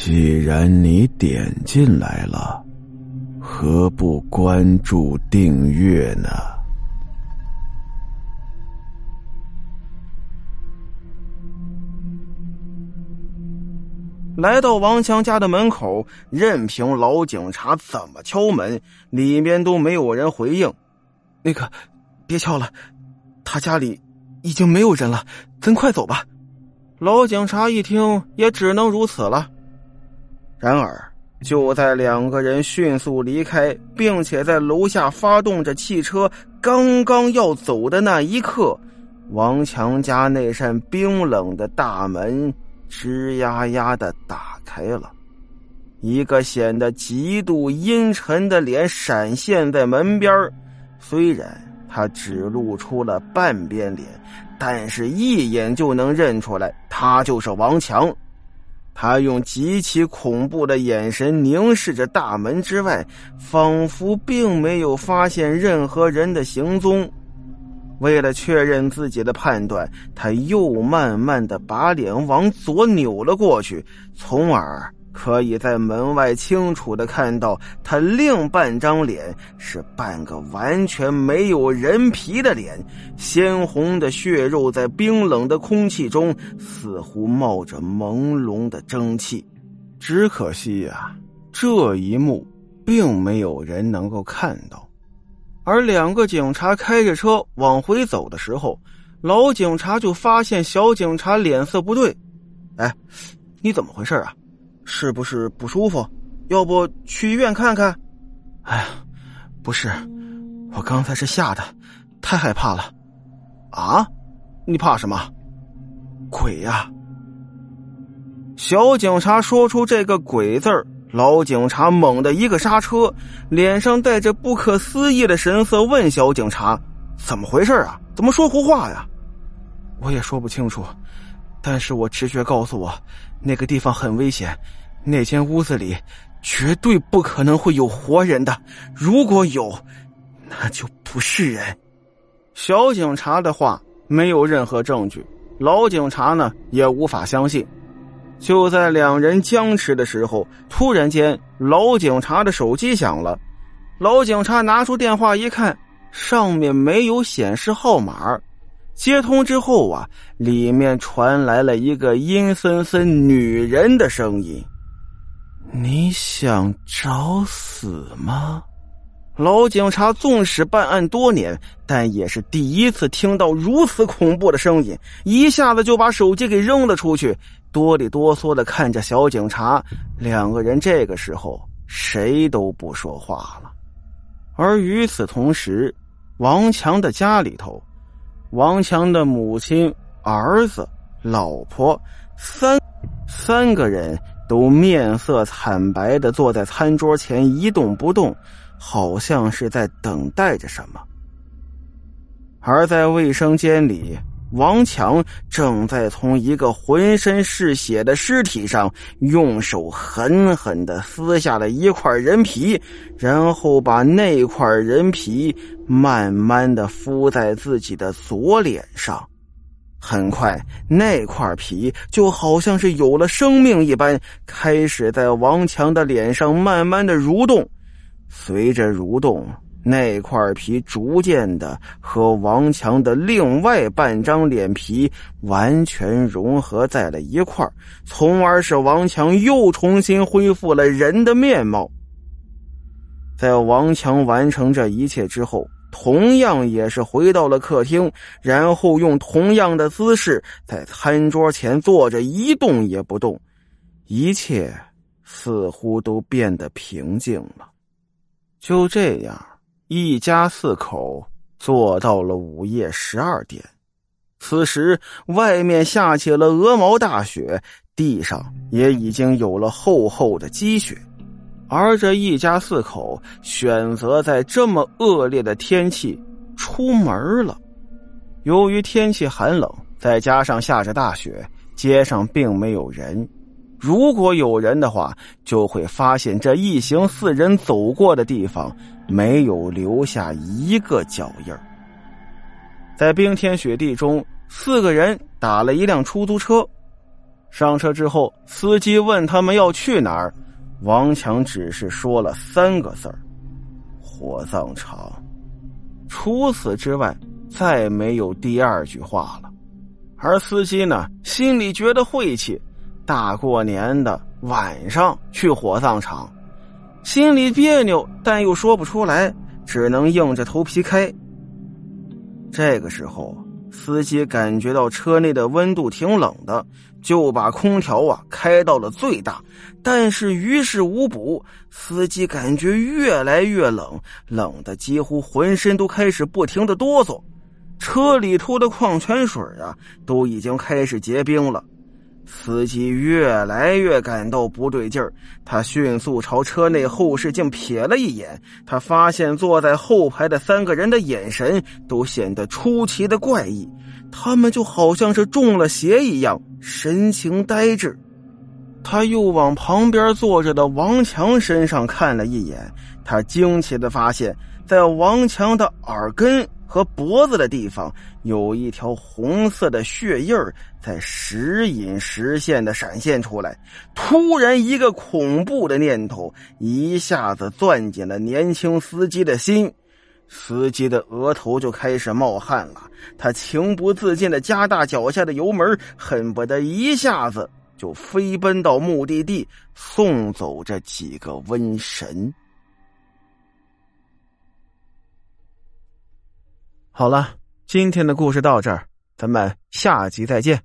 既然你点进来了，何不关注订阅呢？来到王强家的门口，任凭老警察怎么敲门，里面都没有人回应。那个，别敲了，他家里已经没有人了，咱快走吧。老警察一听，也只能如此了。然而，就在两个人迅速离开，并且在楼下发动着汽车，刚刚要走的那一刻，王强家那扇冰冷的大门吱呀呀的打开了，一个显得极度阴沉的脸闪现在门边虽然他只露出了半边脸，但是一眼就能认出来，他就是王强。他用极其恐怖的眼神凝视着大门之外，仿佛并没有发现任何人的行踪。为了确认自己的判断，他又慢慢的把脸往左扭了过去，从而可以在门外清楚的看到他另半张脸是半个完全没有人皮的脸，鲜红的血肉在冰冷的空气中似乎冒着朦胧的蒸汽。只可惜呀，这一幕并没有人能够看到。而两个警察开着车往回走的时候，老警察就发现小警察脸色不对。哎，你怎么回事啊？是不是不舒服？要不去医院看看？哎呀，不是，我刚才是吓的，太害怕了。啊？你怕什么？鬼呀！小警察说出这个“鬼”字儿。老警察猛地一个刹车，脸上带着不可思议的神色，问小警察：“怎么回事啊？怎么说胡话呀？”我也说不清楚，但是我直觉告诉我，那个地方很危险，那间屋子里绝对不可能会有活人的，如果有，那就不是人。小警察的话没有任何证据，老警察呢也无法相信。就在两人僵持的时候，突然间，老警察的手机响了。老警察拿出电话一看，上面没有显示号码。接通之后啊，里面传来了一个阴森森女人的声音：“你想找死吗？”老警察纵使办案多年，但也是第一次听到如此恐怖的声音，一下子就把手机给扔了出去，哆里哆嗦的看着小警察。两个人这个时候谁都不说话了。而与此同时，王强的家里头，王强的母亲、儿子、老婆三三个人都面色惨白的坐在餐桌前一动不动。好像是在等待着什么，而在卫生间里，王强正在从一个浑身是血的尸体上用手狠狠的撕下了一块人皮，然后把那块人皮慢慢的敷在自己的左脸上。很快，那块皮就好像是有了生命一般，开始在王强的脸上慢慢的蠕动。随着蠕动，那块皮逐渐的和王强的另外半张脸皮完全融合在了一块从而使王强又重新恢复了人的面貌。在王强完成这一切之后，同样也是回到了客厅，然后用同样的姿势在餐桌前坐着，一动也不动，一切似乎都变得平静了。就这样，一家四口坐到了午夜十二点。此时，外面下起了鹅毛大雪，地上也已经有了厚厚的积雪。而这一家四口选择在这么恶劣的天气出门了。由于天气寒冷，再加上下着大雪，街上并没有人。如果有人的话，就会发现这一行四人走过的地方没有留下一个脚印在冰天雪地中，四个人打了一辆出租车。上车之后，司机问他们要去哪儿，王强只是说了三个字儿：“火葬场。”除此之外，再没有第二句话了。而司机呢，心里觉得晦气，大过年的晚上去火葬场，心里别扭，但又说不出来，只能硬着头皮开。这个时候。司机感觉到车内的温度挺冷的，就把空调啊开到了最大，但是于事无补。司机感觉越来越冷，冷的几乎浑身都开始不停的哆嗦，车里头的矿泉水啊都已经开始结冰了。司机越来越感到不对劲儿，他迅速朝车内后视镜瞥了一眼，他发现坐在后排的三个人的眼神都显得出奇的怪异，他们就好像是中了邪一样，神情呆滞。他又往旁边坐着的王强身上看了一眼，他惊奇的发现，在王强的耳根。和脖子的地方有一条红色的血印在时隐时现的闪现出来。突然，一个恐怖的念头一下子攥紧了年轻司机的心，司机的额头就开始冒汗了。他情不自禁的加大脚下的油门，恨不得一下子就飞奔到目的地，送走这几个瘟神。好了，今天的故事到这儿，咱们下集再见。